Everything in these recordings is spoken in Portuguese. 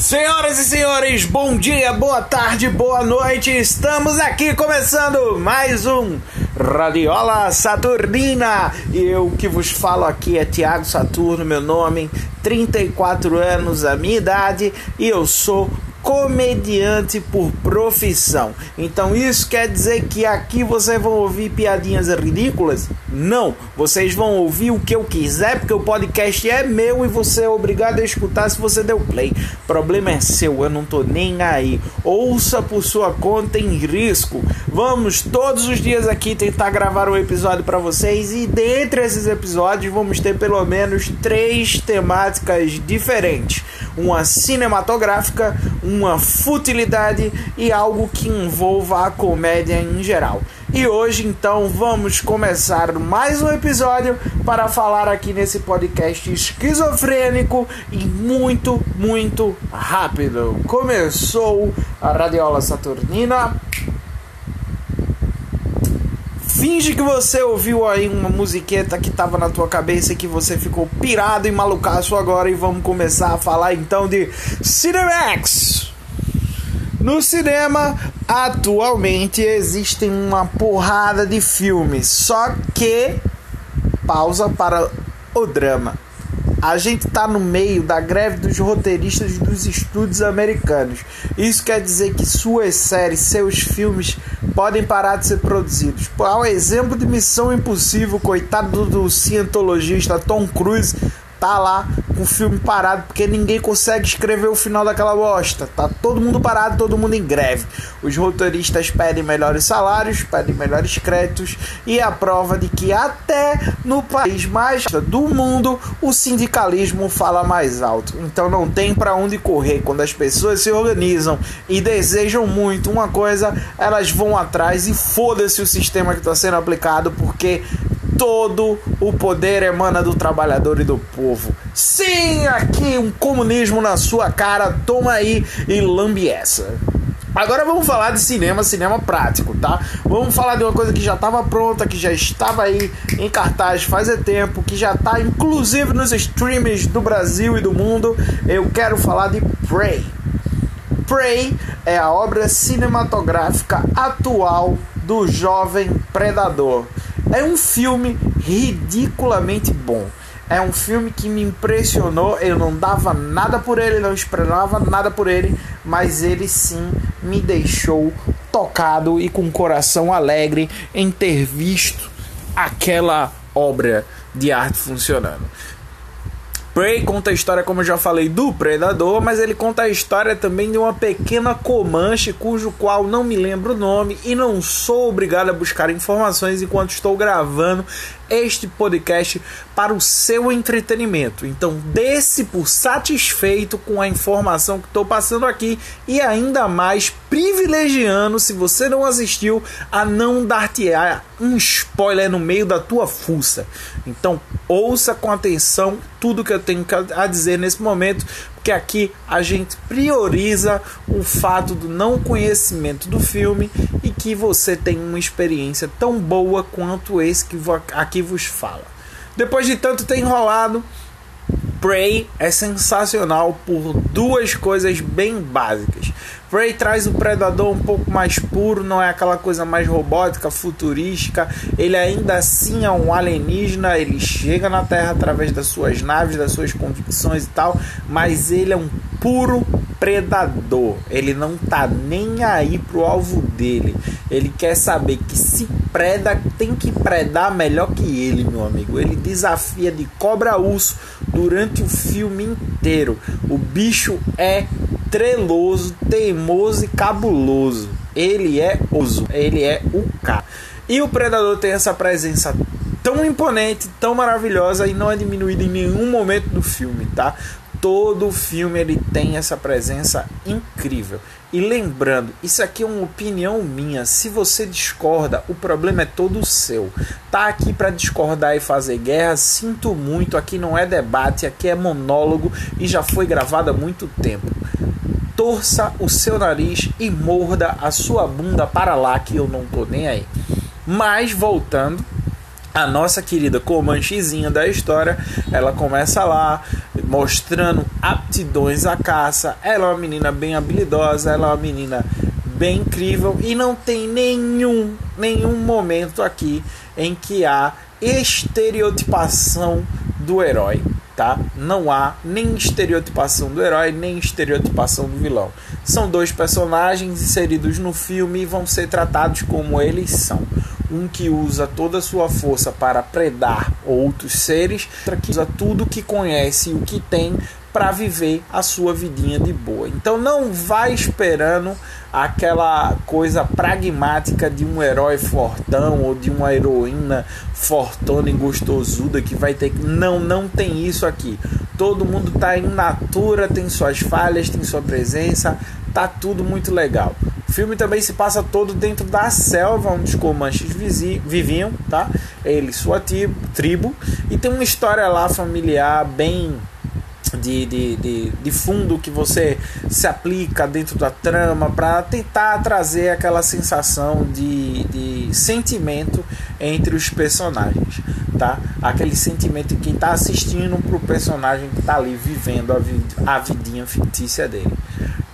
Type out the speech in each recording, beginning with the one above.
Senhoras e senhores, bom dia, boa tarde, boa noite. Estamos aqui começando mais um Radiola Saturnina. E eu que vos falo aqui é Tiago Saturno, meu nome, 34 anos, a minha idade, e eu sou comediante por profissão. Então isso quer dizer que aqui vocês vão ouvir piadinhas ridículas? Não, vocês vão ouvir o que eu quiser, porque o podcast é meu e você é obrigado a escutar se você deu play. O problema é seu, eu não tô nem aí. Ouça por sua conta em risco. Vamos todos os dias aqui tentar gravar um episódio para vocês e dentre esses episódios vamos ter pelo menos três temáticas diferentes: uma cinematográfica, uma futilidade e algo que envolva a comédia em geral. E hoje então vamos começar mais um episódio para falar aqui nesse podcast esquizofrênico e muito, muito rápido. Começou a Radiola Saturnina. Finge que você ouviu aí uma musiqueta que tava na tua cabeça e que você ficou pirado e malucaço agora e vamos começar a falar então de Cinemax. No cinema, atualmente existem uma porrada de filmes, só que pausa para o drama. A gente está no meio da greve dos roteiristas dos estúdios americanos. Isso quer dizer que suas séries, seus filmes podem parar de ser produzidos. Ao exemplo de Missão Impossível, coitado do cientologista Tom Cruise, tá lá com o filme parado porque ninguém consegue escrever o final daquela bosta. Tá todo mundo parado, todo mundo em greve. Os roteiristas pedem melhores salários, pedem melhores créditos e a prova de que até no país mais do mundo o sindicalismo fala mais alto. Então não tem para onde correr quando as pessoas se organizam e desejam muito uma coisa, elas vão atrás e foda-se o sistema que está sendo aplicado porque todo o poder emana do trabalhador e do povo. Sim, aqui um comunismo na sua cara, toma aí e lambe essa. Agora vamos falar de cinema, cinema prático, tá? Vamos falar de uma coisa que já estava pronta, que já estava aí em cartaz faz tempo, que já está inclusive nos streams do Brasil e do mundo. Eu quero falar de Prey. Prey é a obra cinematográfica atual do jovem predador. É um filme ridiculamente bom. É um filme que me impressionou. Eu não dava nada por ele, não esperava nada por ele, mas ele sim me deixou tocado e com o coração alegre em ter visto aquela obra de arte funcionando. Prey conta a história, como eu já falei, do predador, mas ele conta a história também de uma pequena Comanche, cujo qual não me lembro o nome e não sou obrigado a buscar informações enquanto estou gravando este podcast para o seu entretenimento. Então, desse por satisfeito com a informação que estou passando aqui e ainda mais privilegiando, se você não assistiu, a não dar-te um spoiler no meio da tua fuça. Então, ouça com atenção tudo que eu tenho a dizer nesse momento, porque aqui a gente prioriza o fato do não conhecimento do filme e que você tem uma experiência tão boa quanto esse que aqui vos fala. Depois de tanto ter enrolado, Prey é sensacional por duas coisas bem básicas. Prey traz o predador um pouco mais puro, não é aquela coisa mais robótica, futurística. Ele ainda assim é um alienígena, ele chega na Terra através das suas naves, das suas convicções e tal, mas ele é um puro predador. Ele não tá nem aí pro alvo dele. Ele quer saber que se preda, tem que predar melhor que ele, meu amigo. Ele desafia de cobra urso durante o filme inteiro. O bicho é treloso, teimoso e cabuloso. Ele é oso, ele é o K. E o Predador tem essa presença tão imponente, tão maravilhosa e não é diminuída em nenhum momento do filme, tá? Todo o filme ele tem essa presença incrível. E lembrando, isso aqui é uma opinião minha. Se você discorda, o problema é todo seu. Tá aqui para discordar e fazer guerra, sinto muito. Aqui não é debate, aqui é monólogo e já foi gravado há muito tempo torça o seu nariz e morda a sua bunda para lá que eu não tô nem aí. Mas voltando, a nossa querida Comanchezinha da história, ela começa lá mostrando aptidões à caça. Ela é uma menina bem habilidosa, ela é uma menina bem incrível e não tem nenhum nenhum momento aqui em que há estereotipação do herói, tá? Não há nem estereotipação do herói, nem estereotipação do vilão. São dois personagens inseridos no filme e vão ser tratados como eles são. Um que usa toda a sua força para predar outros seres, outro que usa tudo que conhece e o que tem para viver a sua vidinha de boa. Então não vai esperando aquela coisa pragmática de um herói fortão ou de uma heroína fortona e gostosuda que vai ter que não não tem isso aqui. Todo mundo tá em natura, tem suas falhas, tem sua presença, tá tudo muito legal. O filme também se passa todo dentro da selva onde os comanches viviam, tá? Ele, sua tribo, e tem uma história lá familiar bem de, de, de, de, fundo que você se aplica dentro da trama para tentar trazer aquela sensação de, de sentimento entre os personagens, tá? Aquele sentimento de quem está assistindo para o personagem que está ali vivendo a, vi, a vidinha fictícia dele.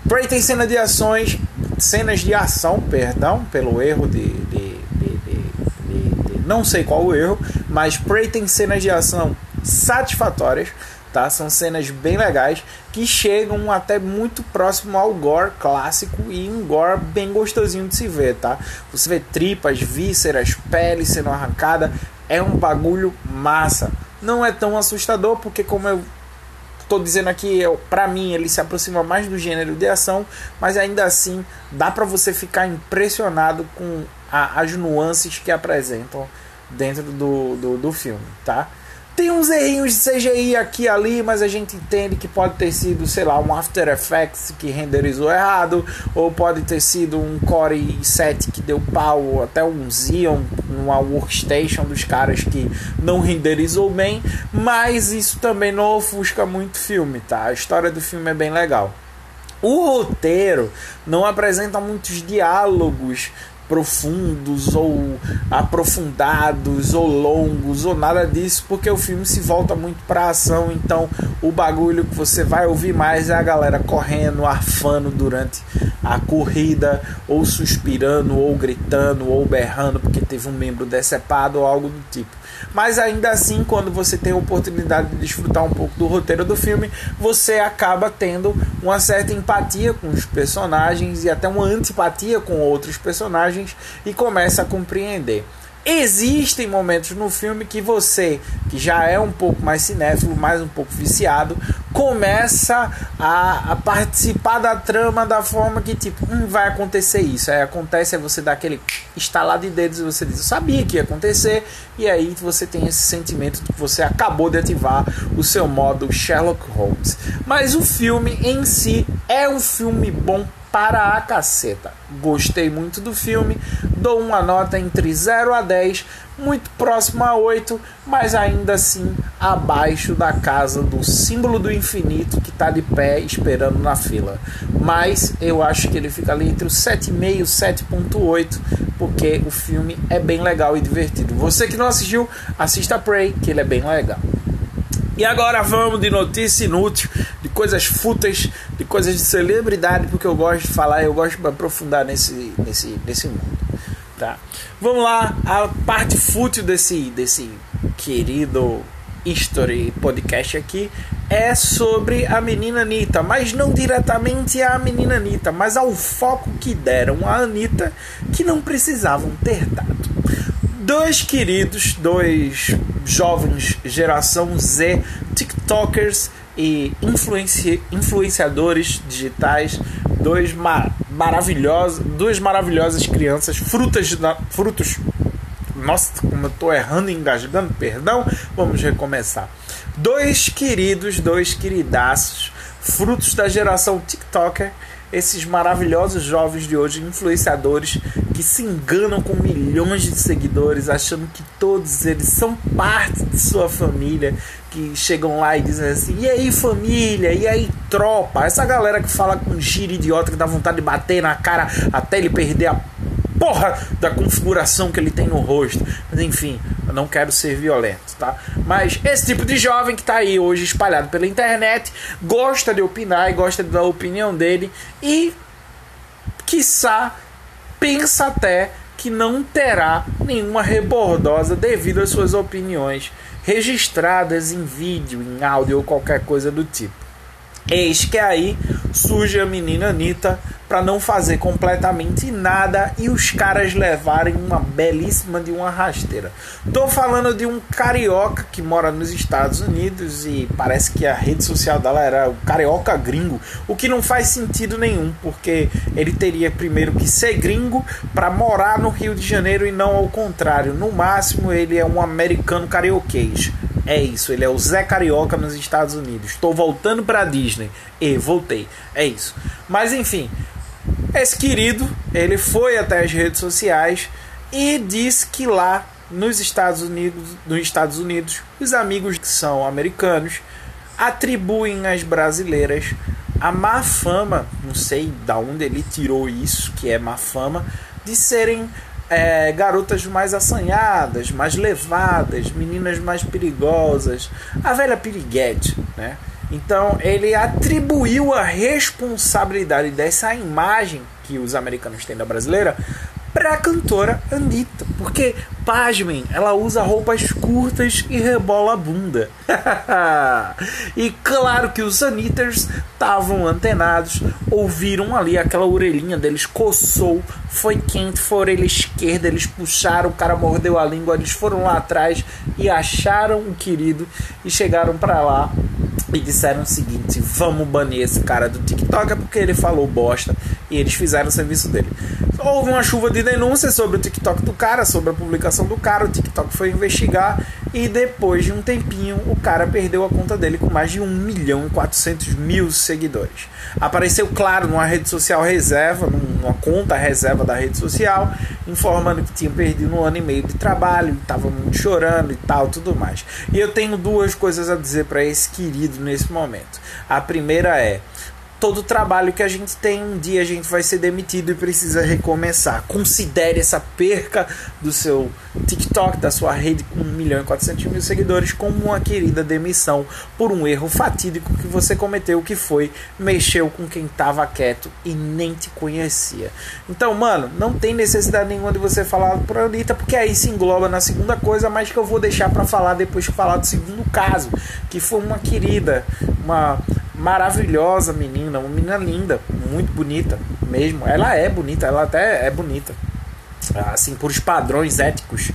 Prey tem cena de ações, cenas de ação, perdão, pelo erro de, de, de, de não sei qual o erro, mas Prey tem cenas de ação satisfatórias tá? São cenas bem legais que chegam até muito próximo ao gore clássico e um gore bem gostosinho de se ver, tá? Você vê tripas, vísceras, pele sendo arrancada, é um bagulho massa. Não é tão assustador porque como eu tô dizendo aqui, pra mim ele se aproxima mais do gênero de ação, mas ainda assim dá para você ficar impressionado com a, as nuances que apresentam dentro do, do, do filme, tá? Tem uns errinhos de CGI aqui e ali, mas a gente entende que pode ter sido, sei lá, um After Effects que renderizou errado, ou pode ter sido um Core i7 que deu pau, ou até um Xeon, uma workstation dos caras que não renderizou bem, mas isso também não ofusca muito o filme, tá? A história do filme é bem legal. O roteiro não apresenta muitos diálogos profundos ou aprofundados ou longos ou nada disso, porque o filme se volta muito para ação, então o bagulho que você vai ouvir mais é a galera correndo, arfando durante a corrida, ou suspirando, ou gritando, ou berrando porque teve um membro decepado ou algo do tipo. Mas ainda assim, quando você tem a oportunidade de desfrutar um pouco do roteiro do filme, você acaba tendo uma certa empatia com os personagens e até uma antipatia com outros personagens e começa a compreender. Existem momentos no filme que você, que já é um pouco mais cinéfilo, mais um pouco viciado, começa a, a participar da trama da forma que, tipo, hum, vai acontecer isso. Aí acontece, aí você dá aquele estalar de dedos e você diz, eu sabia que ia acontecer, e aí você tem esse sentimento de que você acabou de ativar o seu modo Sherlock Holmes. Mas o filme em si é um filme bom para a caceta. Gostei muito do filme, dou uma nota entre 0 a 10, muito próximo a 8, mas ainda assim abaixo da casa do símbolo do infinito que está de pé esperando na fila. Mas eu acho que ele fica ali entre o 7,5 e 7,8, porque o filme é bem legal e divertido. Você que não assistiu, assista Prey, que ele é bem legal. E agora vamos de notícia inútil, de coisas fúteis, de coisas de celebridade, porque eu gosto de falar, eu gosto de aprofundar nesse, nesse, nesse mundo. Tá? Vamos lá, a parte fútil desse, desse querido History Podcast aqui é sobre a menina Anitta, mas não diretamente a menina Anitta, mas ao foco que deram a Anitta que não precisavam ter dado dois queridos, dois jovens geração Z, TikTokers e influenci influenciadores digitais, dois ma maravilhosos, duas maravilhosas crianças, frutas, frutos. Nossa, como eu tô errando e engasgando, perdão. Vamos recomeçar. Dois queridos, dois queridaços, frutos da geração TikToker esses maravilhosos jovens de hoje, influenciadores que se enganam com milhões de seguidores, achando que todos eles são parte de sua família, que chegam lá e dizem assim: e aí família, e aí tropa? Essa galera que fala com giro idiota que dá vontade de bater na cara até ele perder a porra da configuração que ele tem no rosto. Mas enfim, não quero ser violento, tá? Mas esse tipo de jovem que tá aí hoje espalhado pela internet, gosta de opinar e gosta de dar a opinião dele e, quiçá, pensa até que não terá nenhuma rebordosa devido às suas opiniões registradas em vídeo, em áudio ou qualquer coisa do tipo. Eis que aí surge a menina Anitta para não fazer completamente nada e os caras levarem uma belíssima de uma rasteira. Tô falando de um carioca que mora nos Estados Unidos e parece que a rede social dela era o carioca gringo, o que não faz sentido nenhum, porque ele teria primeiro que ser gringo para morar no Rio de Janeiro e não ao contrário. No máximo ele é um americano carioquês. É isso, ele é o Zé Carioca nos Estados Unidos. Estou voltando para Disney. E voltei. É isso. Mas enfim, esse querido, ele foi até as redes sociais e disse que lá nos Estados Unidos, nos Estados Unidos, os amigos que são americanos atribuem às brasileiras a má fama, não sei da onde ele tirou isso, que é má fama, de serem é, garotas mais assanhadas, mais levadas, meninas mais perigosas, a velha piriguete, né? Então ele atribuiu a responsabilidade dessa imagem que os americanos têm da brasileira para a cantora Anitta. Porque, pasmem, ela usa roupas curtas e rebola a bunda. e claro que os Anitters estavam antenados, ouviram ali aquela orelhinha deles, coçou, foi quente, foi a orelha esquerda, eles puxaram, o cara mordeu a língua, eles foram lá atrás e acharam o querido e chegaram para lá e disseram o seguinte: vamos banir esse cara do TikTok é porque ele falou bosta e eles fizeram o serviço dele. Houve uma chuva de denúncias sobre o TikTok do cara, sobre a publicação do cara. O TikTok foi investigar e depois de um tempinho o cara perdeu a conta dele com mais de 1 milhão e 400 mil seguidores. Apareceu, claro, numa rede social reserva, numa conta reserva da rede social, informando que tinha perdido um ano e meio de trabalho, estava muito chorando e tal, tudo mais. E eu tenho duas coisas a dizer para esse querido nesse momento. A primeira é todo trabalho que a gente tem, um dia a gente vai ser demitido e precisa recomeçar. Considere essa perca do seu TikTok, da sua rede com 1 milhão e 400 mil seguidores, como uma querida demissão por um erro fatídico que você cometeu, que foi mexeu com quem estava quieto e nem te conhecia. Então, mano, não tem necessidade nenhuma de você falar por Anitta, porque aí se engloba na segunda coisa, mas que eu vou deixar para falar depois de falar do segundo caso, que foi uma querida, uma maravilhosa menina, uma menina linda, muito bonita mesmo. Ela é bonita, ela até é bonita. Assim, por os padrões éticos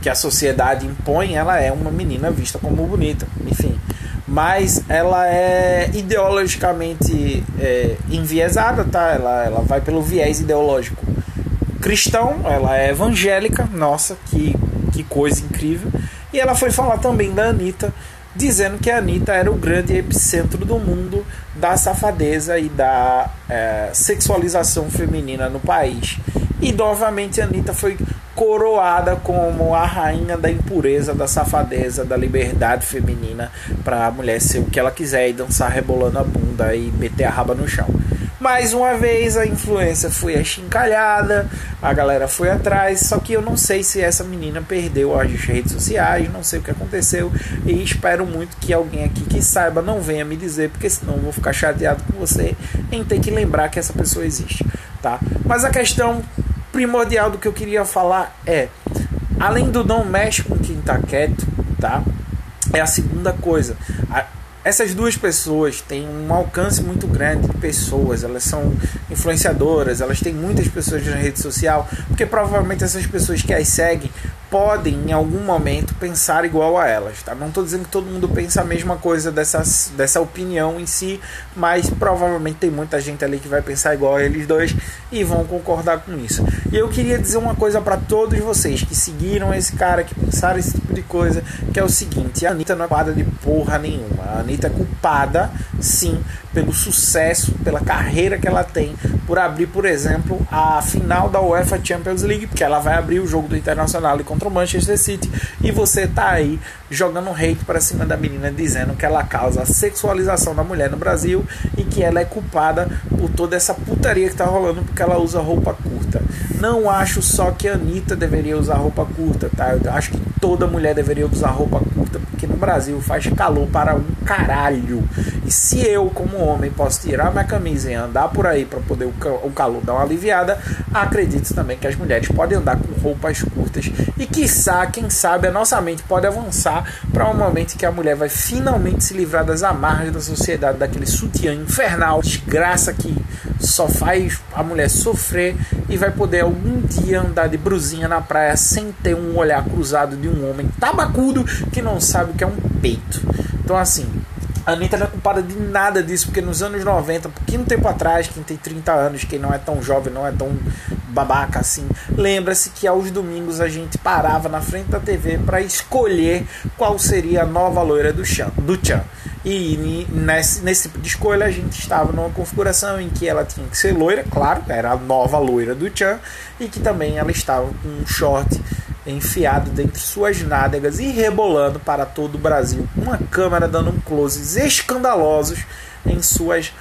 que a sociedade impõe, ela é uma menina vista como bonita, enfim. Mas ela é ideologicamente é, enviesada, tá? Ela, ela vai pelo viés ideológico cristão, ela é evangélica, nossa, que, que coisa incrível. E ela foi falar também da Anitta, dizendo que a Anitta era o grande epicentro do mundo da safadeza e da é, sexualização feminina no país. E novamente a Anitta foi coroada como a rainha da impureza, da safadeza, da liberdade feminina para a mulher ser o que ela quiser e dançar rebolando a bunda e meter a raba no chão. Mais uma vez a influência foi achincalhada, a galera foi atrás, só que eu não sei se essa menina perdeu as redes sociais, não sei o que aconteceu e espero muito que alguém aqui que saiba não venha me dizer, porque senão eu vou ficar chateado com você em ter que lembrar que essa pessoa existe, tá? Mas a questão primordial do que eu queria falar é, além do não mexe com quem tá quieto, tá? É a segunda coisa. A, essas duas pessoas têm um alcance muito grande de pessoas, elas são influenciadoras, elas têm muitas pessoas na rede social, porque provavelmente essas pessoas que as seguem podem em algum momento pensar igual a elas, tá? Não estou dizendo que todo mundo pensa a mesma coisa dessa, dessa opinião em si, mas provavelmente tem muita gente ali que vai pensar igual a eles dois e vão concordar com isso. E eu queria dizer uma coisa para todos vocês que seguiram esse cara, que pensaram esse tipo de coisa, que é o seguinte: a Anitta não é culpada de porra nenhuma. A Anitta é culpada, sim, pelo sucesso, pela carreira que ela tem, por abrir, por exemplo, a final da UEFA Champions League, porque ela vai abrir o jogo do Internacional contra o Manchester City e você tá aí jogando hate para cima da menina dizendo que ela causa a sexualização da mulher no Brasil e que ela é culpada por toda essa putaria que tá rolando porque ela usa roupa curta. Não acho só que a Anitta deveria usar roupa curta, tá? Eu acho que toda mulher deveria usar roupa curta, porque no Brasil faz calor para um caralho. E se eu, como homem, posso tirar minha camisa e andar por aí para poder o calor dar uma aliviada, acredito também que as mulheres podem andar com roupas curtas e quiçá, quem sabe, a nossa mente pode avançar para um momento que a mulher vai finalmente se livrar das amarras da sociedade, daquele sutiã infernal, desgraça que só faz a mulher sofrer e vai poder algum dia andar de brusinha na praia sem ter um olhar cruzado de um homem tabacudo que não sabe o que é um peito. Então, assim, a Anitta não é culpada de nada disso, porque nos anos 90, pouquinho tempo atrás, quem tem 30 anos, quem não é tão jovem, não é tão babaca assim, lembra-se que aos domingos a gente parava na frente da TV para escolher qual seria a nova loira do Chan. Do Chan. E nesse, nesse tipo de escolha a gente estava numa configuração em que ela tinha que ser loira, claro, era a nova loira do Chan, e que também ela estava com um short enfiado dentro de suas nádegas e rebolando para todo o Brasil, uma câmera dando um closes escandalosos em suas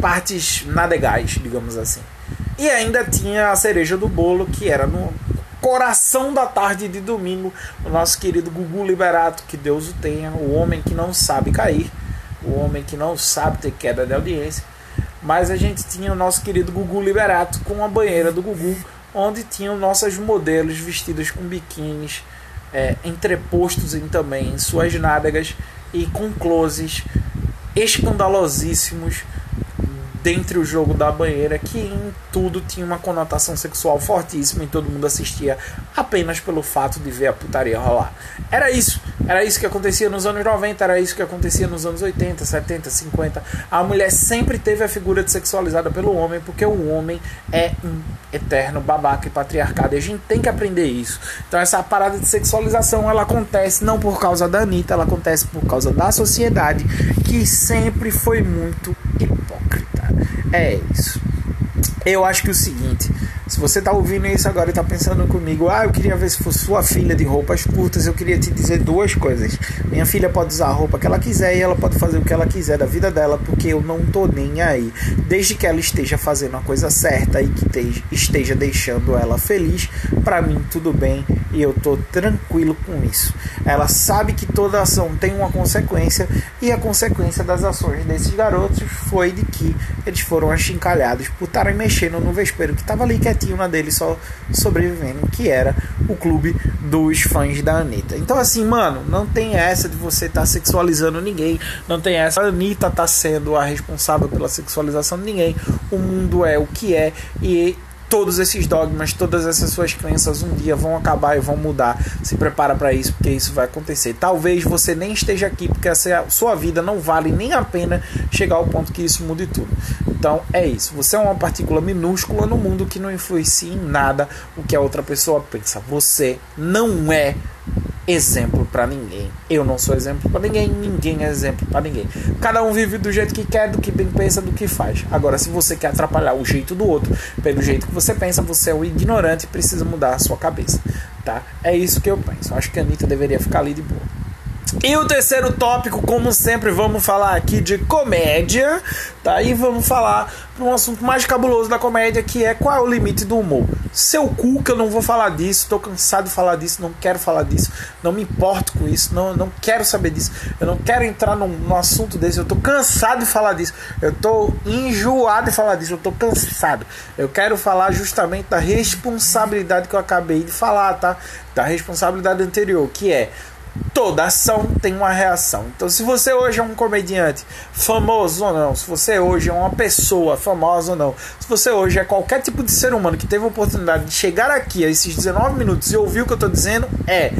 partes nadegais, digamos assim. E ainda tinha a cereja do bolo, que era no coração da tarde de domingo, o nosso querido Gugu Liberato, que Deus o tenha, o homem que não sabe cair, o homem que não sabe ter queda de audiência. Mas a gente tinha o nosso querido Gugu Liberato com a banheira do Gugu, onde tinham nossas modelos vestidas com biquínis, é, entrepostos em também em suas nádegas e com closes escandalosíssimos dentre o jogo da banheira, que em tudo tinha uma conotação sexual fortíssima e todo mundo assistia apenas pelo fato de ver a putaria rolar. Era isso, era isso que acontecia nos anos 90, era isso que acontecia nos anos 80, 70, 50. A mulher sempre teve a figura de sexualizada pelo homem, porque o homem é um eterno babaca e patriarcado. E a gente tem que aprender isso. Então essa parada de sexualização, ela acontece não por causa da Anitta, ela acontece por causa da sociedade, que sempre foi muito hipócrita. É isso. Eu acho que é o seguinte, se você está ouvindo isso agora e está pensando comigo, ah, eu queria ver se fosse sua filha de roupas curtas, eu queria te dizer duas coisas. Minha filha pode usar a roupa que ela quiser e ela pode fazer o que ela quiser da vida dela, porque eu não tô nem aí. Desde que ela esteja fazendo a coisa certa e que esteja deixando ela feliz, para mim tudo bem e eu tô tranquilo com isso. Ela sabe que toda ação tem uma consequência e a consequência das ações desses garotos foi de que eles foram achincalhados por estarem mexendo no vespeiro que estava ali quietinho na dele só sobrevivendo, que era o clube dos fãs da Anitta. Então assim, mano, não tem essa de você estar tá sexualizando ninguém, não tem essa a Anitta tá sendo a responsável pela sexualização de ninguém. O mundo é o que é e todos esses dogmas, todas essas suas crenças um dia vão acabar e vão mudar. Se prepara para isso, porque isso vai acontecer. Talvez você nem esteja aqui, porque a sua vida não vale nem a pena chegar ao ponto que isso mude tudo. Então é isso. Você é uma partícula minúscula no mundo que não influencia em nada o que a outra pessoa pensa. Você não é exemplo para ninguém. Eu não sou exemplo para ninguém, ninguém é exemplo para ninguém. Cada um vive do jeito que quer, do que bem pensa, do que faz. Agora, se você quer atrapalhar o jeito do outro, pelo jeito que você pensa, você é um ignorante e precisa mudar a sua cabeça, tá? É isso que eu penso. Acho que a Anitta deveria ficar ali de boa. E o terceiro tópico, como sempre, vamos falar aqui de comédia, tá? E vamos falar um assunto mais cabuloso da comédia, que é qual é o limite do humor. Seu cu, que eu não vou falar disso, tô cansado de falar disso, não quero falar disso, não me importo com isso, não, não quero saber disso, eu não quero entrar num, num assunto desse, eu tô cansado de falar disso, eu tô enjoado de falar disso, eu tô cansado. Eu quero falar justamente da responsabilidade que eu acabei de falar, tá? Da responsabilidade anterior, que é toda ação tem uma reação. Então, se você hoje é um comediante famoso ou não, se você hoje é uma pessoa famosa ou não, se você hoje é qualquer tipo de ser humano que teve a oportunidade de chegar aqui a esses 19 minutos e ouvir o que eu estou dizendo, é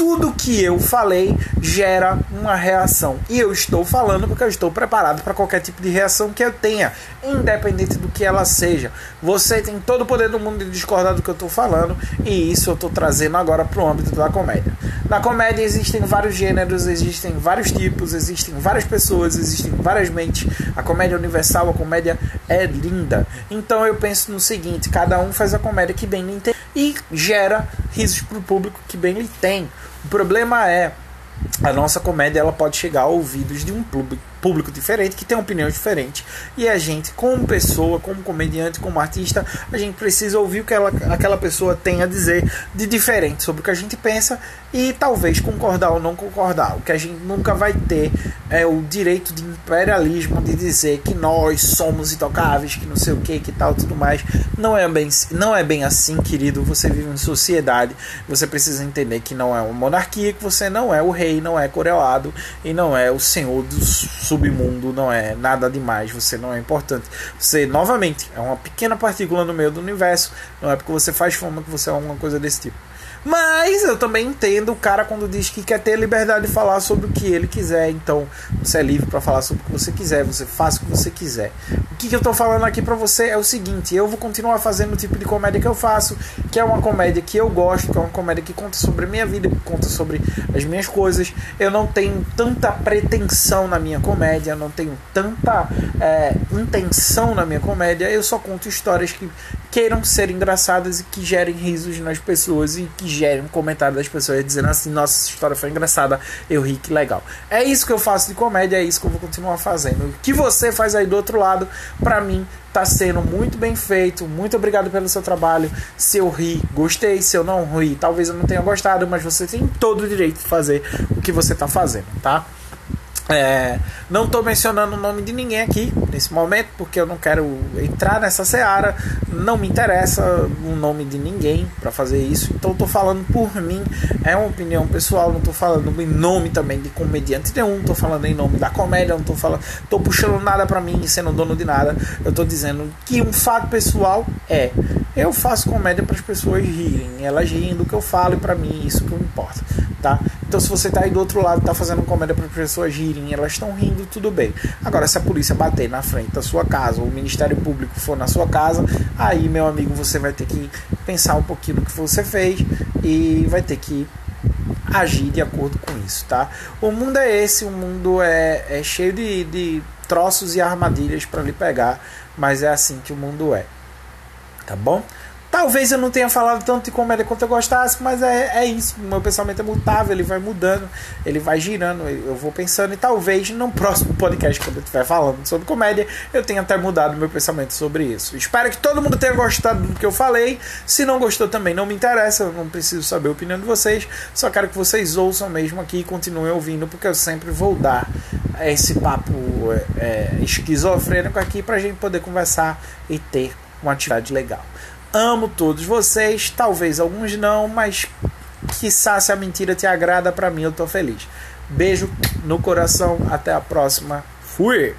tudo que eu falei gera uma reação. E eu estou falando porque eu estou preparado para qualquer tipo de reação que eu tenha, independente do que ela seja. Você tem todo o poder do mundo de discordar do que eu estou falando, e isso eu estou trazendo agora para o âmbito da comédia. Na comédia existem vários gêneros, existem vários tipos, existem várias pessoas, existem várias mentes. A comédia universal, a comédia é linda. Então eu penso no seguinte: cada um faz a comédia que bem lhe entende e gera risos para o público que bem lhe tem. O problema é a nossa comédia ela pode chegar a ouvidos de um público diferente, que tem opiniões diferentes. E a gente, como pessoa, como comediante, como artista, a gente precisa ouvir o que ela, aquela pessoa tem a dizer de diferente sobre o que a gente pensa e talvez concordar ou não concordar. O que a gente nunca vai ter é o direito de imperialismo de dizer que nós somos intocáveis, que não sei o que, que tal, tudo mais. Não é bem, não é bem assim, querido. Você vive em sociedade, você precisa entender que não é uma monarquia, que você não é o rei, não é coreoado e não é o senhor do submundo, não é nada demais. Você não é importante. Você, novamente, é uma pequena partícula no meio do universo. Não é porque você faz fama que você é alguma coisa desse tipo. Mas eu também entendo o cara quando diz que quer ter liberdade de falar sobre o que ele quiser. Então, você é livre para falar sobre o que você quiser, você faz o que você quiser. O que, que eu tô falando aqui para você é o seguinte: eu vou continuar fazendo o tipo de comédia que eu faço, que é uma comédia que eu gosto, que é uma comédia que conta sobre a minha vida, que conta sobre as minhas coisas. Eu não tenho tanta pretensão na minha comédia, não tenho tanta é, intenção na minha comédia. Eu só conto histórias que queiram ser engraçadas e que gerem risos nas pessoas e que gerem um comentário das pessoas dizendo assim: nossa, essa história foi engraçada, eu ri, que legal. É isso que eu faço de comédia, é isso que eu vou continuar fazendo. O que você faz aí do outro lado, para mim, tá sendo muito bem feito. Muito obrigado pelo seu trabalho. Se eu ri, gostei. Se eu não ri, talvez eu não tenha gostado, mas você tem todo o direito de fazer o que você tá fazendo, tá? É, não estou mencionando o nome de ninguém aqui nesse momento, porque eu não quero entrar nessa seara. Não me interessa o nome de ninguém para fazer isso. Então estou falando por mim. É uma opinião pessoal. Não estou falando em nome também de comediante nenhum. Estou falando em nome da comédia. Não estou falando, tô puxando nada para mim, sendo dono de nada. Eu estou dizendo que um fato pessoal é: eu faço comédia para as pessoas rirem. Elas riem do que eu falo e para mim isso que importa, tá? Então se você está aí do outro lado, está fazendo comédia para as pessoas rirem elas estão rindo, tudo bem. Agora, se a polícia bater na frente da sua casa, ou o Ministério Público for na sua casa, aí, meu amigo, você vai ter que pensar um pouquinho no que você fez e vai ter que agir de acordo com isso, tá? O mundo é esse, o mundo é, é cheio de, de troços e armadilhas para lhe pegar, mas é assim que o mundo é, tá bom? Talvez eu não tenha falado tanto de comédia quanto eu gostasse, mas é, é isso. Meu pensamento é mutável, ele vai mudando, ele vai girando. Eu vou pensando, e talvez no próximo podcast, quando eu estiver falando sobre comédia, eu tenha até mudado meu pensamento sobre isso. Espero que todo mundo tenha gostado do que eu falei. Se não gostou também, não me interessa, eu não preciso saber a opinião de vocês. Só quero que vocês ouçam mesmo aqui e continuem ouvindo, porque eu sempre vou dar esse papo é, é esquizofrênico aqui pra gente poder conversar e ter uma atividade legal. Amo todos vocês, talvez alguns não, mas quiçá se a mentira te agrada, para mim eu tô feliz. Beijo no coração, até a próxima. Fui!